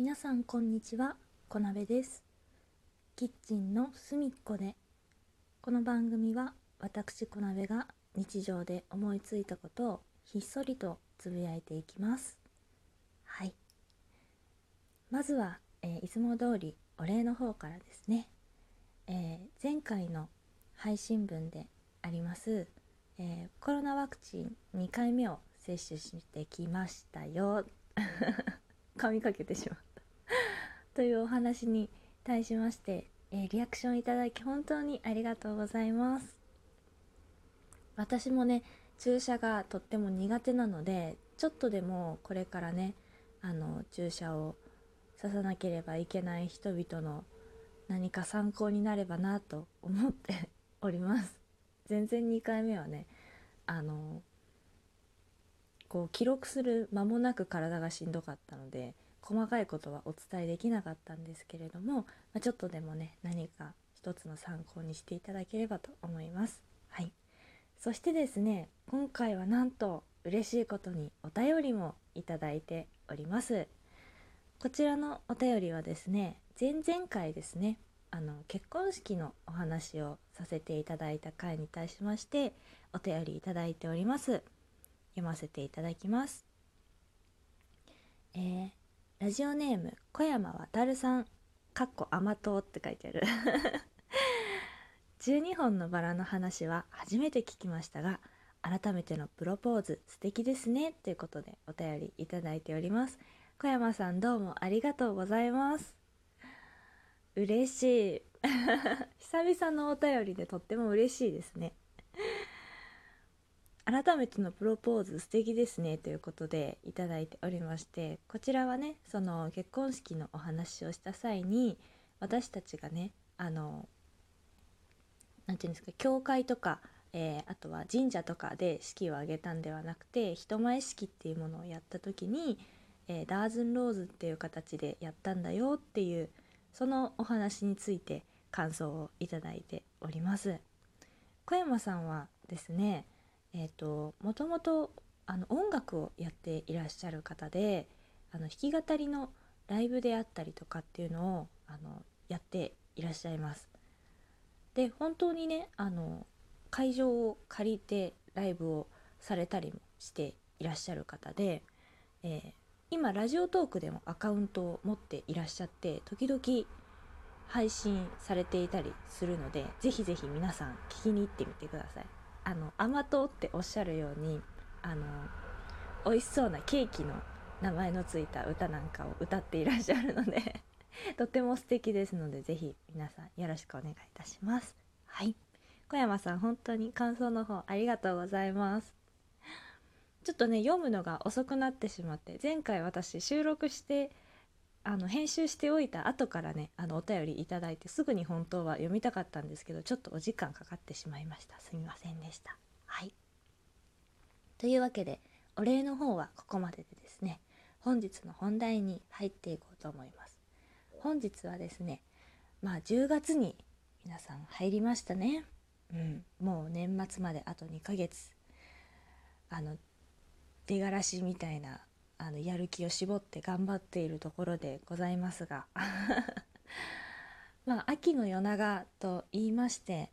皆さんこんにちはこなべです。キッチンの隅っこでこの番組は私こなべが日常で思いついたことをひっそりとつぶやいていきます。はい。まずは、えーいつも通りお礼の方からですね、えー前回の配信分であります、えーコロナワクチン2回目を接種してきましたよ 噛みかけてしまったというお話に対しまして、えーリアクションいただき本当にありがとうございます。私もね注射がとっても苦手なのでちょっとでもこれからねあの注射を刺さなければいけない人々の何か参考になればなと思って おります。全然2回目はねあのこう記録する間もなく体がしんどかったので細かいことはお伝えできなかったんですけれども、まあ、ちょっとでもね何か一つの参考にしていただければと思います。はい、そしてですね今回はなんと嬉しいことにお便りもいただいております。こちらのお便りはですね前々回ですねあの結婚式のお話をさせていただいた回に対しましてお便りいただいております読ませていただきますえーラジオネーム小山渉さんかっこ甘党って書いてある。12本のバラの話は初めて聞きましたが改めてのプロポーズ素敵ですねということでお便りいただいております。小山さんどうもありがとうございます。嬉しい。久々のお便りでとっても嬉しいですね。改めてのプロポーズ素敵ですねということでいただいておりましてこちらはねその結婚式のお話をした際に私たちがねあのなんていうんですか教会とか、えーあとは神社とかで式を挙げたんではなくて人前式っていうものをやった時に、えーダーズンローズっていう形でやったんだよっていうそのお話について感想をいただいております。小山さんはですねえー、ともともとあの音楽をやっていらっしゃる方であの弾き語りのライブであったりとかっていうのをあのやっていらっしゃいます。で本当にねあの会場を借りてライブをされたりもしていらっしゃる方で、えー今ラジオトークでもアカウントを持っていらっしゃって時々配信されていたりするのでぜひぜひ皆さん聞きに行ってみてください。あの甘党っておっしゃるようにあの美味しそうなケーキの名前のついた歌なんかを歌っていらっしゃるので とても素敵ですのでぜひ皆さんよろしくお願いいたします。はい。小山さん本当に感想の方ありがとうございます。ちょっとね読むのが遅くなってしまって前回私収録してあの編集しておいた後からねあのお便りいただいてすぐに本当は読みたかったんですけどちょっとお時間かかってしまいました。すみませんでした。はい。というわけでお礼の方はここまででですね本日の本題に入っていこうと思います。本日はですねまあ10月に皆さん入りましたね。うん。もう年末まであと2ヶ月。あの出がらしみたいなあのやる気を絞って頑張っているところでございますが。まあ秋の夜長と言いまして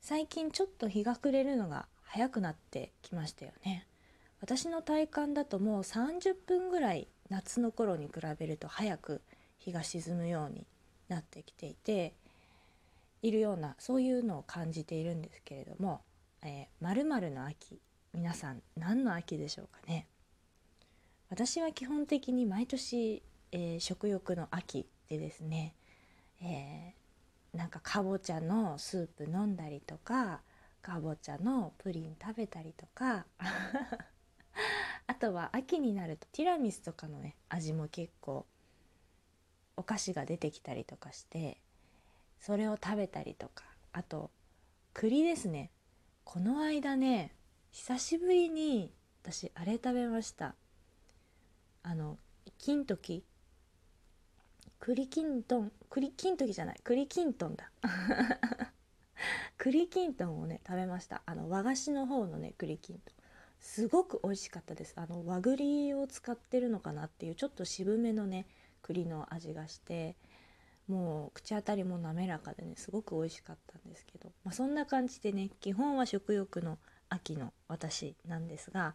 最近ちょっと日が暮れるのが早くなってきましたよね。私の体感だともう30分ぐらい夏の頃に比べると早く日が沈むようになってきていているようなそういうのを感じているんですけれども「えー、〇〇の秋」皆さん何の秋でしょうかね？私は基本的に毎年、えー食欲の秋でですね、えーなんかかぼちゃのスープ飲んだりとかかぼちゃのプリン食べたりとか あとは秋になるとティラミスとかのね味も結構お菓子が出てきたりとかしてそれを食べたりとかあと栗ですね。この間ね久しぶりに私あれ食べました。あの金時？栗きんとん栗きんときじゃない。栗きんとんだ。栗きんとんをね食べました。あの和菓子の方のね栗きんとんすごく美味しかったです。あの和栗を使ってるのかなっていうちょっと渋めのね栗の味がしてもう口当たりも滑らかでねすごく美味しかったんですけど、まあ、そんな感じでね基本は食欲の秋の私なんですが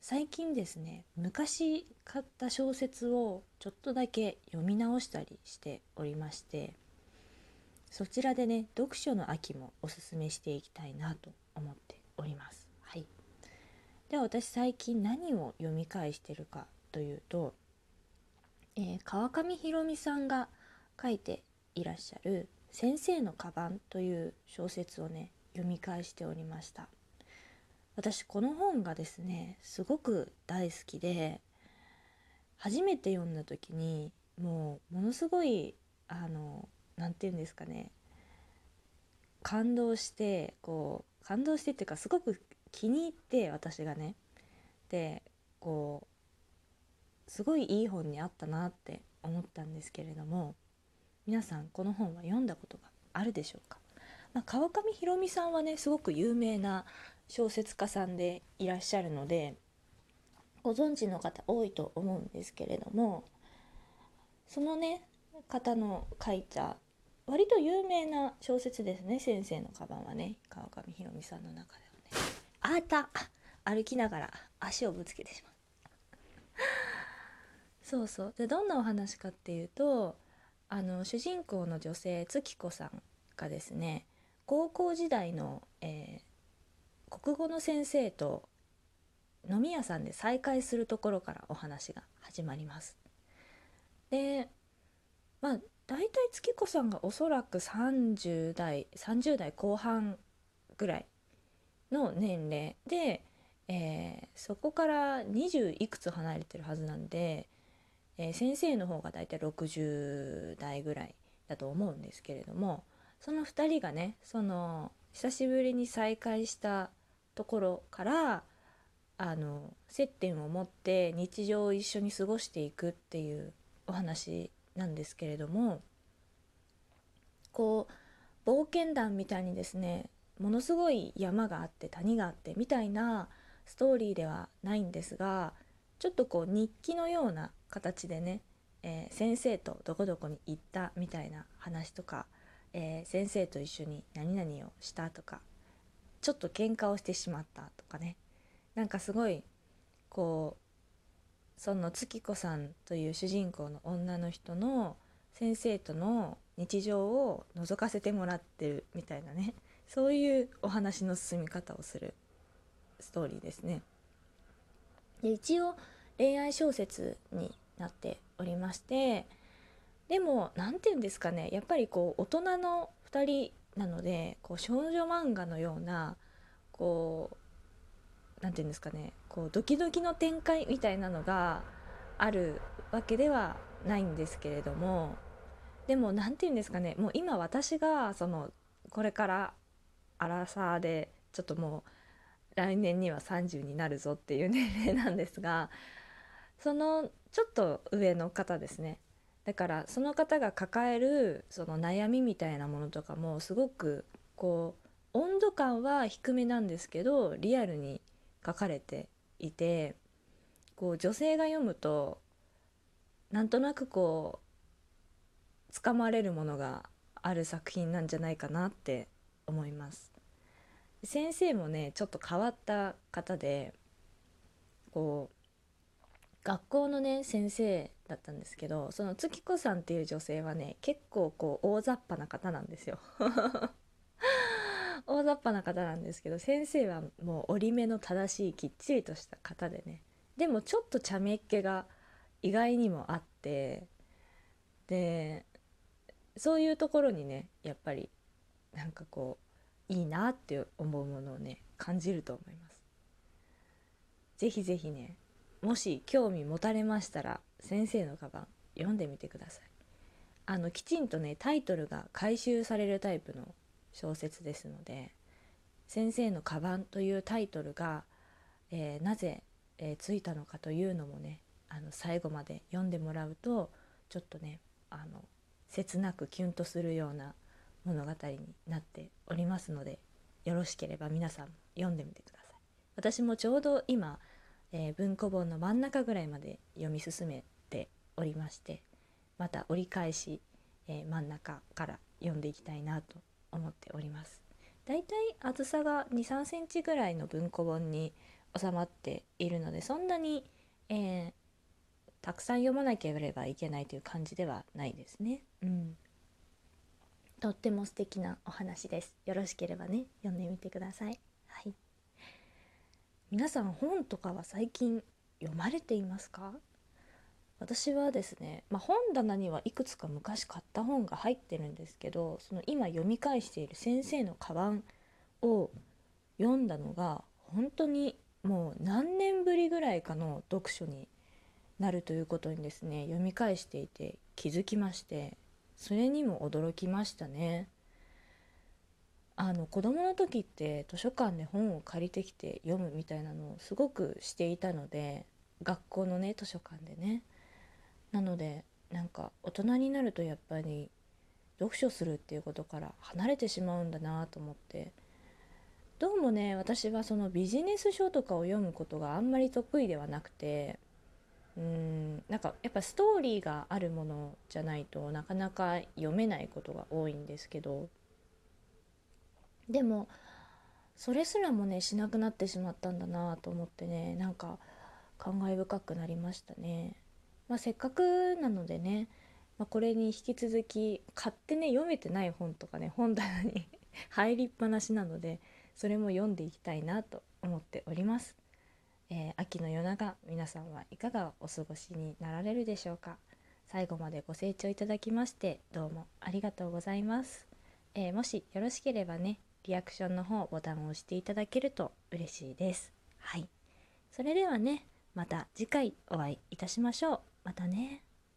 最近ですね昔買った小説をちょっとだけ読み直したりしておりましてそちらでね読書の秋もおすすめしていきたいなと思っております。はい、では私最近何を読み返してるかというと、えー、川上弘美さんが書いていらっしゃる「先生のカバン」という小説をね読み返しておりました私この本がですねすごく大好きで初めて読んだ時にもうものすごいあの何て言うんですかね感動してこう感動してっていうかすごく気に入って私がね。でこうすごいいい本にあったなって思ったんですけれども皆さんこの本は読んだことがあるでしょうか、まあ、川上弘美さんはねすごく有名な小説家さんでいらっしゃるのでご存知の方多いと思うんですけれどもそのね方の書いた割と有名な小説ですね先生のカバンはね川上弘美さんの中ではね。あった。歩きながら足をぶつけてしまう。そうそう。でどんなお話かっていうとあの主人公の女性月子さんがですね高校時代の、えー、国語の先生と飲み屋さんで再会するところからお話が始まります。でまあ大体月子さんがおそらく30代30代後半ぐらいの年齢で、えー、そこから20いくつ離れてるはずなんでえー、先生の方が大体60代ぐらいだと思うんですけれどもその2人がねその久しぶりに再会したところからあの接点を持って日常を一緒に過ごしていくっていうお話なんですけれどもこう冒険談みたいにですねものすごい山があって谷があってみたいなストーリーではないんですがちょっとこう日記のような形でね、えー、先生とどこどこに行ったみたいな話とか、えー、先生と一緒に何々をしたとかちょっと喧嘩をしてしまったとかね。なんかすごいこうその月子さんという主人公の女の人の先生との日常を覗かせてもらってるみたいなね。そういうお話の進み方をするストーリーですね。で一応恋愛小説になっておりまして。でも何て言うんですかね。やっぱりこう大人の2人なのでこう少女漫画のようなこう何て言うんですかねこうドキドキの展開みたいなのがあるわけではないんですけれどもでも何て言うんですかねもう今私がそのこれからアラサーでちょっともう来年には30になるぞっていう年齢なんですがそのちょっと上の方ですね。だからその方が抱えるその悩みみたいなものとかもすごくこう温度感は低めなんですけどリアルに書かれていてこう女性が読むとなんとなくこうつかまれるものがある作品なんじゃないかなって思います。先生もねちょっと変わった方でこう学校のね先生だったんですけどその月子さんっていう女性はね結構こう大雑把な方なんですよ 大雑把な方なんですけど先生はもう折り目の正しいきっちりとした方でねでもちょっと茶目っ気が意外にもあってでそういうところにねやっぱりなんかこういいなって思うものをね感じると思います。ぜひぜひねもし興味持たれましたら先生のカバン読んでみてくださいあのきちんとねタイトルが回収されるタイプの小説ですので「先生のカバン」というタイトルが、えー、なぜ、えー、ついたのかというのもねあの最後まで読んでもらうとちょっとねあの切なくキュンとするような物語になっておりますのでよろしければ皆さん読んでみてください。私もちょうど今えー、文庫本の真ん中ぐらいまで読み進めておりましてまた折り返し、えー真ん中から読んでいきたいなと思っております。だいたい厚さが2 3センチぐらいの文庫本に収まっているのでそんなに、えーたくさん読まなければいけないという感じではないですね。うん、とっても素敵なお話です。よろしければね読んでみてください。皆さん本とかは最近読まれていますか？私はですね、まあ、本棚にはいくつか昔買った本が入ってるんですけどその今読み返している「先生のカバン」を読んだのが本当にもう何年ぶりぐらいかの読書になるということにですね読み返していて気づきましてそれにも驚きましたね。あの子供の時って図書館で本を借りてきて読むみたいなのをすごくしていたので学校のね図書館でね。なのでなんか大人になるとやっぱり読書するっていうことから離れてしまうんだなと思ってどうもね私はそのビジネス書とかを読むことがあんまり得意ではなくてうーんなんかやっぱストーリーがあるものじゃないとなかなか読めないことが多いんですけどでもそれすらもねしなくなってしまったんだなと思ってねなんか感慨深くなりましたね。まあ、せっかくなのでね、まあ、これに引き続き買ってね読めてない本とかね本棚に 入りっぱなしなのでそれも読んでいきたいなと思っております。えー秋の夜長皆さんはいかがお過ごしになられるでしょうか最後までご清聴いただきましてどうもありがとうございます、えーもしよろしければねリアクションの方ボタンを押していただけると嬉しいです。はい。それではねまた次回お会いいたしましょう。またね。